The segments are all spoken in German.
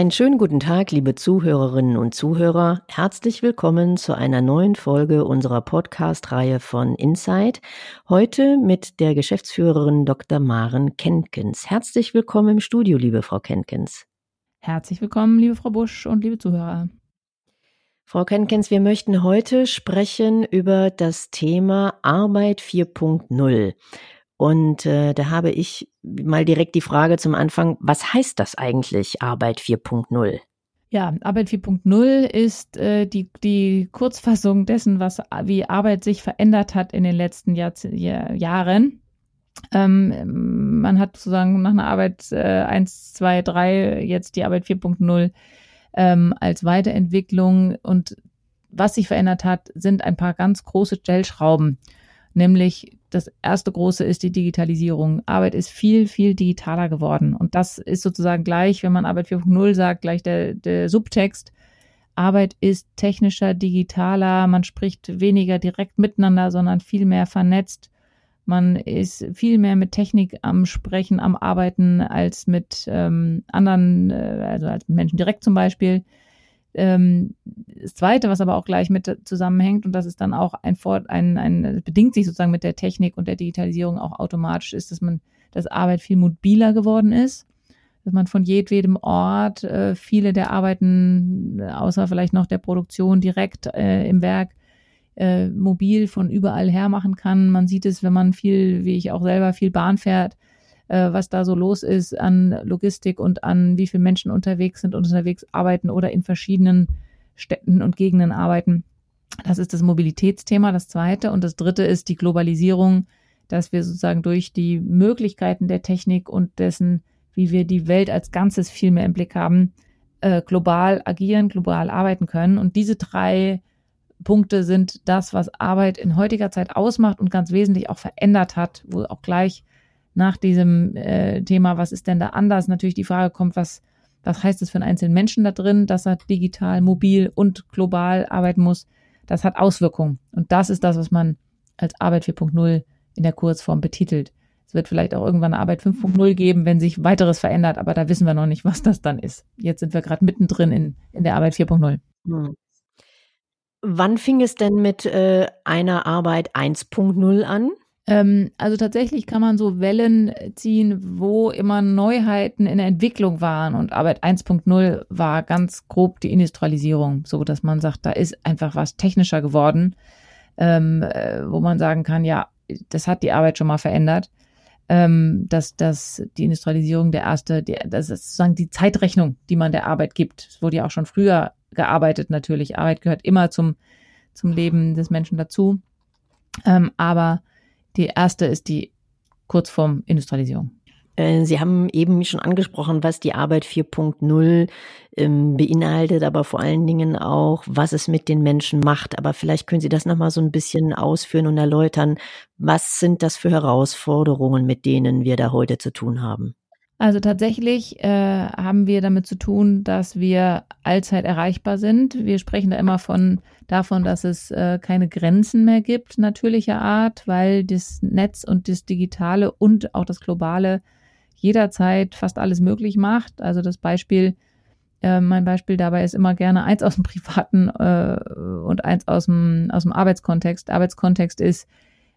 Einen schönen guten Tag, liebe Zuhörerinnen und Zuhörer. Herzlich willkommen zu einer neuen Folge unserer Podcast-Reihe von Insight. Heute mit der Geschäftsführerin Dr. Maren Kenkens. Herzlich willkommen im Studio, liebe Frau Kenkens. Herzlich willkommen, liebe Frau Busch und liebe Zuhörer. Frau Kenkens, wir möchten heute sprechen über das Thema Arbeit 4.0. Und äh, da habe ich mal direkt die Frage zum Anfang, was heißt das eigentlich Arbeit 4.0? Ja, Arbeit 4.0 ist äh, die, die Kurzfassung dessen, was wie Arbeit sich verändert hat in den letzten Jahr, Jahr, Jahren. Ähm, man hat sozusagen nach einer Arbeit äh, 1, 2, 3 jetzt die Arbeit 4.0 ähm, als Weiterentwicklung. Und was sich verändert hat, sind ein paar ganz große Stellschrauben. Nämlich das erste große ist die Digitalisierung. Arbeit ist viel, viel digitaler geworden. Und das ist sozusagen gleich, wenn man Arbeit 4.0 sagt, gleich der, der Subtext. Arbeit ist technischer, digitaler. Man spricht weniger direkt miteinander, sondern viel mehr vernetzt. Man ist viel mehr mit Technik am Sprechen, am Arbeiten als mit ähm, anderen, äh, also als mit Menschen direkt zum Beispiel. Ähm, das Zweite, was aber auch gleich mit zusammenhängt, und das ist dann auch ein, ein, ein bedingt sich sozusagen mit der Technik und der Digitalisierung auch automatisch, ist, dass man, dass Arbeit viel mobiler geworden ist, dass man von jedwedem Ort äh, viele der Arbeiten, außer vielleicht noch der Produktion direkt äh, im Werk, äh, mobil von überall her machen kann. Man sieht es, wenn man viel, wie ich auch selber, viel Bahn fährt, äh, was da so los ist an Logistik und an wie viele Menschen unterwegs sind und unterwegs arbeiten oder in verschiedenen Städten und Gegenden arbeiten. Das ist das Mobilitätsthema, das zweite. Und das dritte ist die Globalisierung, dass wir sozusagen durch die Möglichkeiten der Technik und dessen, wie wir die Welt als Ganzes viel mehr im Blick haben, äh, global agieren, global arbeiten können. Und diese drei Punkte sind das, was Arbeit in heutiger Zeit ausmacht und ganz wesentlich auch verändert hat, wo auch gleich nach diesem äh, Thema, was ist denn da anders, natürlich die Frage kommt, was, was heißt es für einen einzelnen Menschen da drin, dass er digital, mobil und global arbeiten muss. Das hat Auswirkungen. Und das ist das, was man als Arbeit 4.0 in der Kurzform betitelt. Es wird vielleicht auch irgendwann eine Arbeit 5.0 geben, wenn sich weiteres verändert, aber da wissen wir noch nicht, was das dann ist. Jetzt sind wir gerade mittendrin in, in der Arbeit 4.0. Hm. Wann fing es denn mit äh, einer Arbeit 1.0 an? Ähm, also tatsächlich kann man so Wellen ziehen, wo immer Neuheiten in der Entwicklung waren und Arbeit 1.0 war ganz grob die Industrialisierung, so dass man sagt, da ist einfach was technischer geworden, ähm, äh, wo man sagen kann, ja, das hat die Arbeit schon mal verändert. Ähm, dass, dass die Industrialisierung der erste, die, das ist sozusagen die Zeitrechnung, die man der Arbeit gibt. Es wurde ja auch schon früher gearbeitet natürlich. Arbeit gehört immer zum, zum Leben des Menschen dazu. Ähm, aber die erste ist die Kurzform Industrialisierung. Äh, Sie haben eben schon angesprochen, was die Arbeit 4.0 ähm, beinhaltet, aber vor allen Dingen auch, was es mit den Menschen macht. Aber vielleicht können Sie das nochmal so ein bisschen ausführen und erläutern. Was sind das für Herausforderungen, mit denen wir da heute zu tun haben? Also tatsächlich äh, haben wir damit zu tun, dass wir allzeit erreichbar sind. Wir sprechen da immer von davon, dass es äh, keine Grenzen mehr gibt, natürlicher Art, weil das Netz und das Digitale und auch das Globale jederzeit fast alles möglich macht. Also das Beispiel, äh, mein Beispiel dabei ist immer gerne eins aus dem privaten äh, und eins aus dem, aus dem Arbeitskontext. Arbeitskontext ist,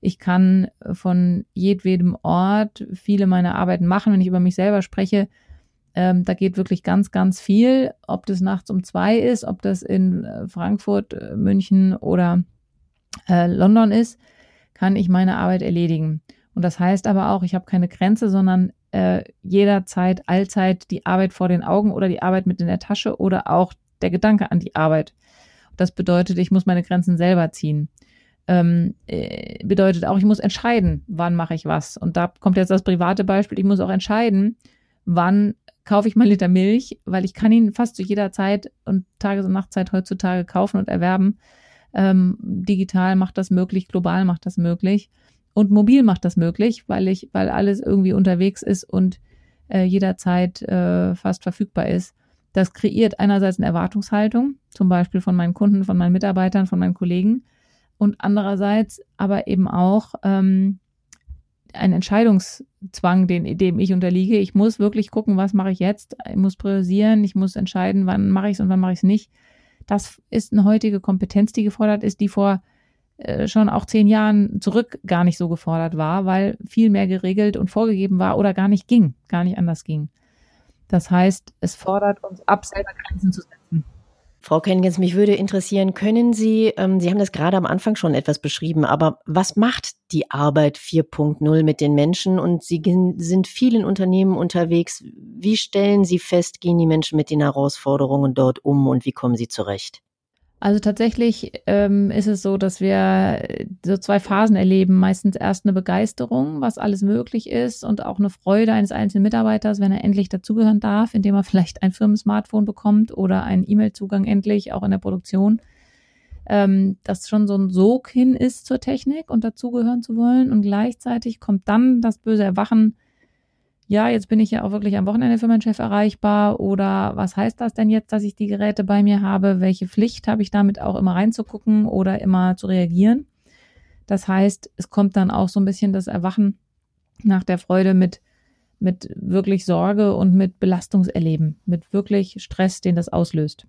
ich kann von jedwedem Ort viele meiner Arbeiten machen, wenn ich über mich selber spreche. Ähm, da geht wirklich ganz, ganz viel. Ob das nachts um zwei ist, ob das in äh, Frankfurt, äh, München oder äh, London ist, kann ich meine Arbeit erledigen. Und das heißt aber auch, ich habe keine Grenze, sondern äh, jederzeit, allzeit die Arbeit vor den Augen oder die Arbeit mit in der Tasche oder auch der Gedanke an die Arbeit. Das bedeutet, ich muss meine Grenzen selber ziehen ähm, äh, bedeutet auch, ich muss entscheiden, wann mache ich was. Und da kommt jetzt das private Beispiel. Ich muss auch entscheiden, wann kaufe ich mal Liter Milch, weil ich kann ihn fast zu jeder Zeit und Tages- und Nachtzeit heutzutage kaufen und erwerben. Ähm, digital macht das möglich, global macht das möglich und mobil macht das möglich, weil ich, weil alles irgendwie unterwegs ist und äh, jederzeit äh, fast verfügbar ist. Das kreiert einerseits eine Erwartungshaltung, zum Beispiel von meinen Kunden, von meinen Mitarbeitern, von meinen Kollegen und andererseits aber eben auch ähm, ein Entscheidungs, Zwang, den, dem ich unterliege. Ich muss wirklich gucken, was mache ich jetzt. Ich muss priorisieren, ich muss entscheiden, wann mache ich es und wann mache ich es nicht. Das ist eine heutige Kompetenz, die gefordert ist, die vor äh, schon auch zehn Jahren zurück gar nicht so gefordert war, weil viel mehr geregelt und vorgegeben war oder gar nicht ging, gar nicht anders ging. Das heißt, es fordert uns ab, selber Grenzen zu setzen. Frau Kengens, mich würde interessieren, können Sie, ähm, Sie haben das gerade am Anfang schon etwas beschrieben, aber was macht die Arbeit 4.0 mit den Menschen? Und Sie sind vielen Unternehmen unterwegs. Wie stellen Sie fest, gehen die Menschen mit den Herausforderungen dort um und wie kommen sie zurecht? Also tatsächlich ähm, ist es so, dass wir so zwei Phasen erleben. Meistens erst eine Begeisterung, was alles möglich ist und auch eine Freude eines einzelnen Mitarbeiters, wenn er endlich dazugehören darf, indem er vielleicht ein Firmensmartphone bekommt oder einen E-Mail-Zugang endlich, auch in der Produktion. Ähm, dass schon so ein Sog hin ist zur Technik und dazugehören zu wollen. Und gleichzeitig kommt dann das böse Erwachen, ja, jetzt bin ich ja auch wirklich am Wochenende für meinen Chef erreichbar oder was heißt das denn jetzt, dass ich die Geräte bei mir habe? Welche Pflicht habe ich damit auch immer reinzugucken oder immer zu reagieren? Das heißt, es kommt dann auch so ein bisschen das Erwachen nach der Freude mit, mit wirklich Sorge und mit Belastungserleben, mit wirklich Stress, den das auslöst.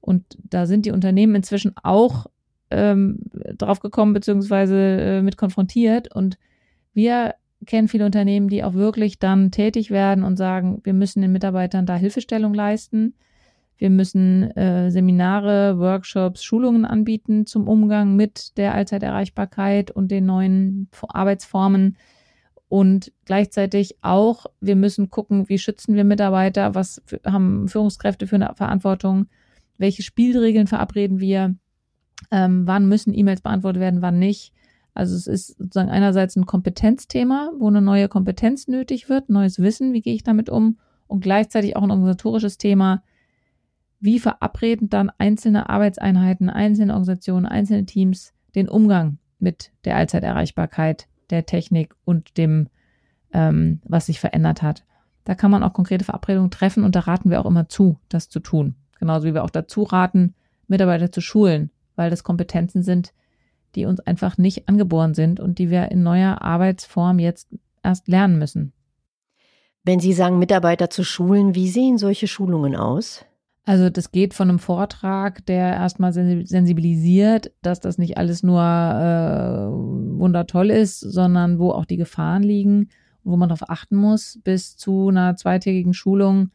Und da sind die Unternehmen inzwischen auch ähm, drauf gekommen, beziehungsweise äh, mit konfrontiert. Und wir kenne viele Unternehmen, die auch wirklich dann tätig werden und sagen, wir müssen den Mitarbeitern da Hilfestellung leisten. Wir müssen äh, Seminare, Workshops, Schulungen anbieten zum Umgang mit der Allzeiterreichbarkeit und den neuen Arbeitsformen. Und gleichzeitig auch, wir müssen gucken, wie schützen wir Mitarbeiter, was haben Führungskräfte für eine Verantwortung, welche Spielregeln verabreden wir, ähm, wann müssen E-Mails beantwortet werden, wann nicht also es ist sozusagen einerseits ein Kompetenzthema, wo eine neue Kompetenz nötig wird, neues Wissen, wie gehe ich damit um und gleichzeitig auch ein organisatorisches Thema, wie verabreden dann einzelne Arbeitseinheiten, einzelne Organisationen, einzelne Teams den Umgang mit der Allzeiterreichbarkeit, der Technik und dem, ähm, was sich verändert hat. Da kann man auch konkrete Verabredungen treffen und da raten wir auch immer zu, das zu tun. Genauso wie wir auch dazu raten, Mitarbeiter zu schulen, weil das Kompetenzen sind, die uns einfach nicht angeboren sind und die wir in neuer Arbeitsform jetzt erst lernen müssen. Wenn Sie sagen, Mitarbeiter zu schulen, wie sehen solche Schulungen aus? Also das geht von einem Vortrag, der erstmal sensibilisiert, dass das nicht alles nur äh, wundertoll ist, sondern wo auch die Gefahren liegen, wo man darauf achten muss, bis zu einer zweitägigen Schulung,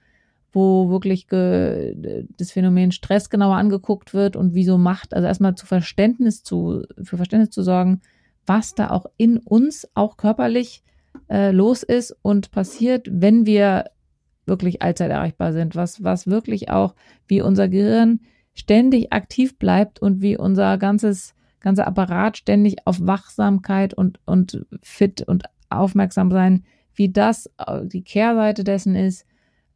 wo wirklich das Phänomen Stress genauer angeguckt wird und wieso Macht, also erstmal zu Verständnis zu, für Verständnis zu sorgen, was da auch in uns, auch körperlich äh, los ist und passiert, wenn wir wirklich allzeit erreichbar sind, was, was wirklich auch, wie unser Gehirn ständig aktiv bleibt und wie unser ganzes, ganzer Apparat ständig auf Wachsamkeit und, und fit und aufmerksam sein, wie das äh, die Kehrseite dessen ist,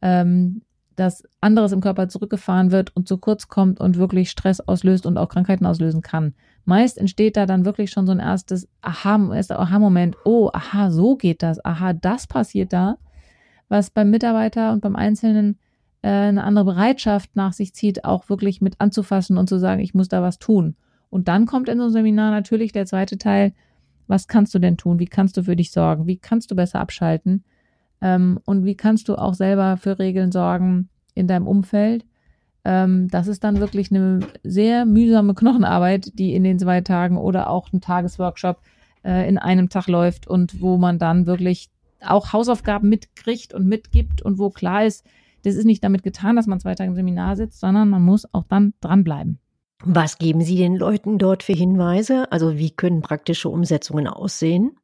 ähm, dass anderes im Körper zurückgefahren wird und zu kurz kommt und wirklich Stress auslöst und auch Krankheiten auslösen kann. Meist entsteht da dann wirklich schon so ein erstes Aha-Moment. Oh, aha, so geht das. Aha, das passiert da. Was beim Mitarbeiter und beim Einzelnen äh, eine andere Bereitschaft nach sich zieht, auch wirklich mit anzufassen und zu sagen, ich muss da was tun. Und dann kommt in so einem Seminar natürlich der zweite Teil, was kannst du denn tun? Wie kannst du für dich sorgen? Wie kannst du besser abschalten? Ähm, und wie kannst du auch selber für Regeln sorgen in deinem Umfeld? Ähm, das ist dann wirklich eine sehr mühsame Knochenarbeit, die in den zwei Tagen oder auch ein Tagesworkshop äh, in einem Tag läuft und wo man dann wirklich auch Hausaufgaben mitkriegt und mitgibt und wo klar ist, das ist nicht damit getan, dass man zwei Tage im Seminar sitzt, sondern man muss auch dann dranbleiben. Was geben Sie den Leuten dort für Hinweise? Also wie können praktische Umsetzungen aussehen?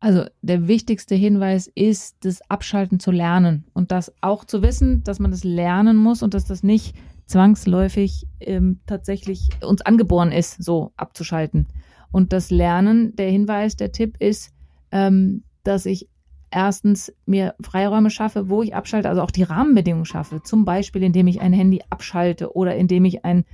Also der wichtigste Hinweis ist, das Abschalten zu lernen und das auch zu wissen, dass man das lernen muss und dass das nicht zwangsläufig ähm, tatsächlich uns angeboren ist, so abzuschalten. Und das Lernen, der Hinweis, der Tipp ist, ähm, dass ich erstens mir Freiräume schaffe, wo ich abschalte, also auch die Rahmenbedingungen schaffe. Zum Beispiel, indem ich ein Handy abschalte oder indem ich ein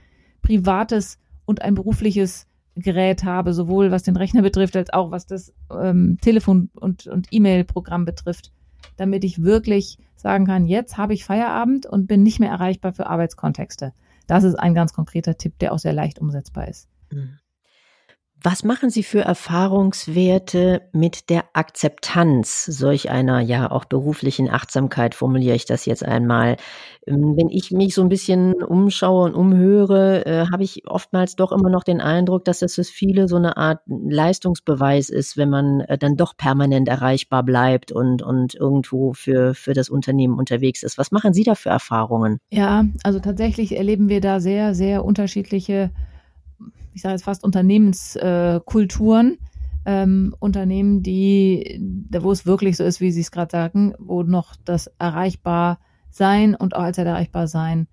privates und ein berufliches Gerät habe, sowohl was den Rechner betrifft, als auch was das ähm, Telefon- und, und E-Mail-Programm betrifft, damit ich wirklich sagen kann, jetzt habe ich Feierabend und bin nicht mehr erreichbar für Arbeitskontexte. Das ist ein ganz konkreter Tipp, der auch sehr leicht umsetzbar ist. Mhm. Was machen Sie für Erfahrungswerte mit der Akzeptanz solch einer ja auch beruflichen Achtsamkeit, formuliere ich das jetzt einmal? Ähm, wenn ich mich so ein bisschen umschaue und umhöre, äh, habe ich oftmals doch immer noch den Eindruck, dass das für viele so eine Art Leistungsbeweis ist, wenn man äh, dann doch permanent erreichbar bleibt und und irgendwo für für das Unternehmen unterwegs ist. Was machen Sie da für Erfahrungen? Ja, also tatsächlich erleben wir da sehr, sehr unterschiedliche ich sage jetzt fast Unternehmenskulturen, ähm, Unternehmen, die, wo es wirklich so ist, wie Sie es gerade sagen, wo noch das erreichbar sein und auch als erreichbar sein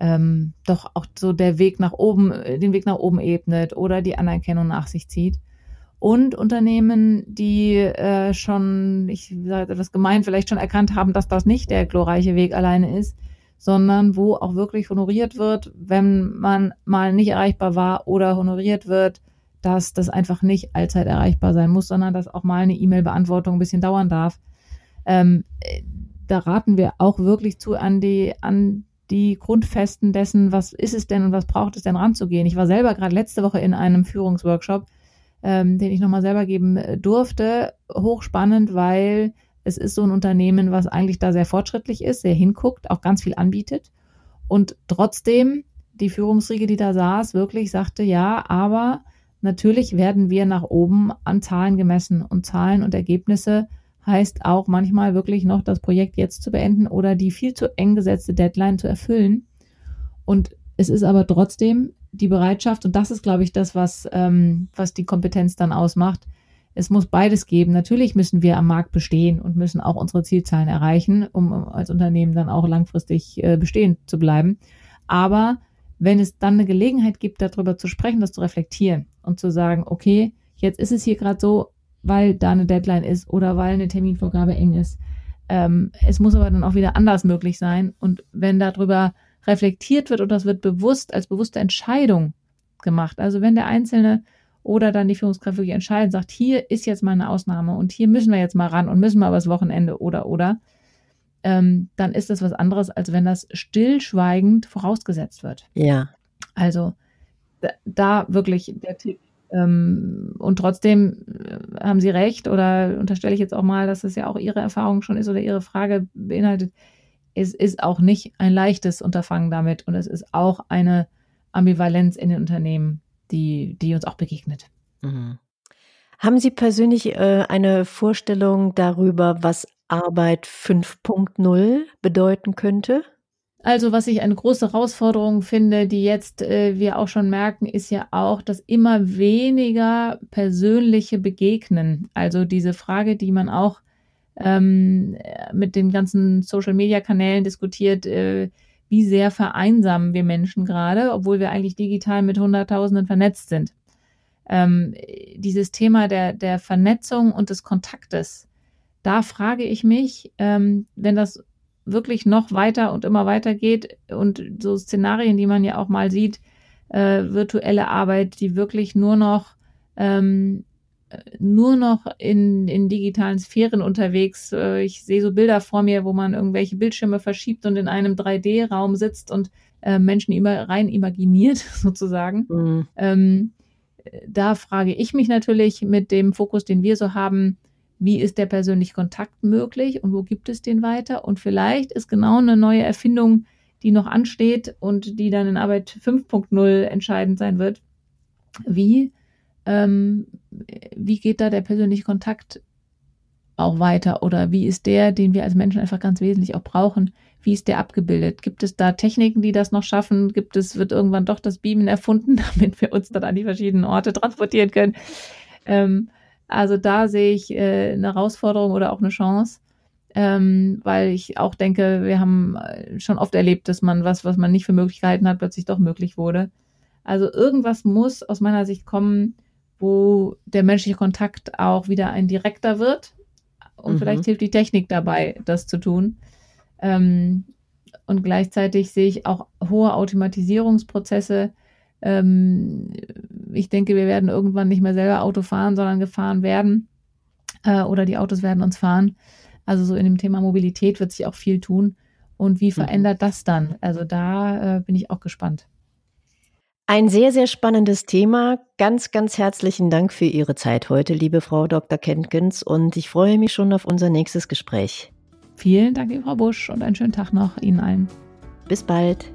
ähm, doch auch so der Weg nach oben, den Weg nach oben ebnet oder die Anerkennung nach sich zieht. Und Unternehmen, die äh, schon, ich sage das gemein, vielleicht schon erkannt haben, dass das nicht der glorreiche Weg alleine ist, sondern wo auch wirklich honoriert wird, wenn man mal nicht erreichbar war oder honoriert wird, dass das einfach nicht allzeit erreichbar sein muss, sondern dass auch mal eine E-Mail-Beantwortung ein bisschen dauern darf. Ähm, da raten wir auch wirklich zu, an die, an die Grundfesten dessen, was ist es denn und was braucht es denn ranzugehen. Ich war selber gerade letzte Woche in einem Führungsworkshop, ähm, den ich nochmal selber geben durfte. Hochspannend, weil es ist so ein Unternehmen, was eigentlich da sehr fortschrittlich ist, sehr hinguckt, auch ganz viel anbietet. Und trotzdem die Führungsriege, die da saß, wirklich sagte, ja, aber natürlich werden wir nach oben an Zahlen gemessen. Und Zahlen und Ergebnisse heißt auch manchmal wirklich noch das Projekt jetzt zu beenden oder die viel zu eng gesetzte Deadline zu erfüllen. Und es ist aber trotzdem die Bereitschaft, und das ist, glaube ich, das, was, ähm, was die Kompetenz dann ausmacht, es muss beides geben. Natürlich müssen wir am Markt bestehen und müssen auch unsere Zielzahlen erreichen, um als Unternehmen dann auch langfristig äh, bestehen zu bleiben. Aber wenn es dann eine Gelegenheit gibt, darüber zu sprechen, das zu reflektieren und zu sagen, okay, jetzt ist es hier gerade so, weil da eine Deadline ist oder weil eine Terminvorgabe eng ist. Ähm, es muss aber dann auch wieder anders möglich sein. Und wenn darüber reflektiert wird und das wird bewusst als bewusste Entscheidung gemacht, also wenn der Einzelne oder dann die Führungskraft wirklich entscheidet, sagt, hier ist jetzt mal eine Ausnahme und hier müssen wir jetzt mal ran und müssen mal übers Wochenende oder oder, ähm, dann ist das was anderes, als wenn das stillschweigend vorausgesetzt wird. Ja. Also da, da wirklich der Tipp. Ähm, und trotzdem äh, haben Sie recht, oder unterstelle ich jetzt auch mal, dass es ja auch Ihre Erfahrung schon ist oder Ihre Frage beinhaltet. Es ist auch nicht ein leichtes Unterfangen damit und es ist auch eine Ambivalenz in den Unternehmen die, die uns auch begegnet. Mhm. Haben Sie persönlich äh, eine Vorstellung darüber, was Arbeit 5.0 bedeuten könnte? Also was ich eine große Herausforderung finde, die jetzt äh, wir auch schon merken, ist ja auch das immer weniger persönliche Begegnen. Also diese Frage, die man auch ähm, mit den ganzen Social-Media-Kanälen diskutiert, äh, wie sehr vereinsamen wir Menschen gerade, obwohl wir eigentlich digital mit Hunderttausenden vernetzt sind. Ähm, dieses Thema der, der Vernetzung und des Kontaktes, da frage ich mich, ähm, wenn das wirklich noch weiter und immer weiter geht und so Szenarien, die man ja auch mal sieht, äh, virtuelle Arbeit, die wirklich nur noch ähm, nur noch in, in digitalen Sphären unterwegs. Äh, ich sehe so Bilder vor mir, wo man irgendwelche Bildschirme verschiebt und in einem 3D-Raum sitzt und äh, Menschen immer rein imaginiert, sozusagen. Mhm. Ähm, da frage ich mich natürlich mit dem Fokus, den wir so haben, wie ist der persönliche Kontakt möglich und wo gibt es den weiter? Und vielleicht ist genau eine neue Erfindung, die noch ansteht und die dann in Arbeit 5.0 entscheidend sein wird. Wie ähm, wie geht da der persönliche Kontakt auch weiter oder wie ist der, den wir als Menschen einfach ganz wesentlich auch brauchen, wie ist der abgebildet? Gibt es da Techniken, die das noch schaffen? Gibt es, wird irgendwann doch das Beamen erfunden, damit wir uns dann an die verschiedenen Orte transportieren können? Ähm, also da sehe ich äh, eine Herausforderung oder auch eine Chance, ähm, weil ich auch denke, wir haben äh, schon oft erlebt, dass man was, was man nicht für möglich gehalten hat, plötzlich doch möglich wurde. Also irgendwas muss aus meiner Sicht kommen, wo der menschliche Kontakt auch wieder ein direkter wird. Und mhm. vielleicht hilft die Technik dabei, das zu tun. Ähm, und gleichzeitig sehe ich auch hohe Automatisierungsprozesse. Ähm, ich denke, wir werden irgendwann nicht mehr selber Auto fahren, sondern gefahren werden. Äh, oder die Autos werden uns fahren. Also so in dem Thema Mobilität wird sich auch viel tun. Und wie mhm. verändert das dann? Also da äh, bin ich auch gespannt. Ein sehr, sehr spannendes Thema. Ganz, ganz herzlichen Dank für Ihre Zeit heute, liebe Frau Dr. Kenkens. Und ich freue mich schon auf unser nächstes Gespräch. Vielen Dank, Frau Busch, und einen schönen Tag noch Ihnen allen. Bis bald.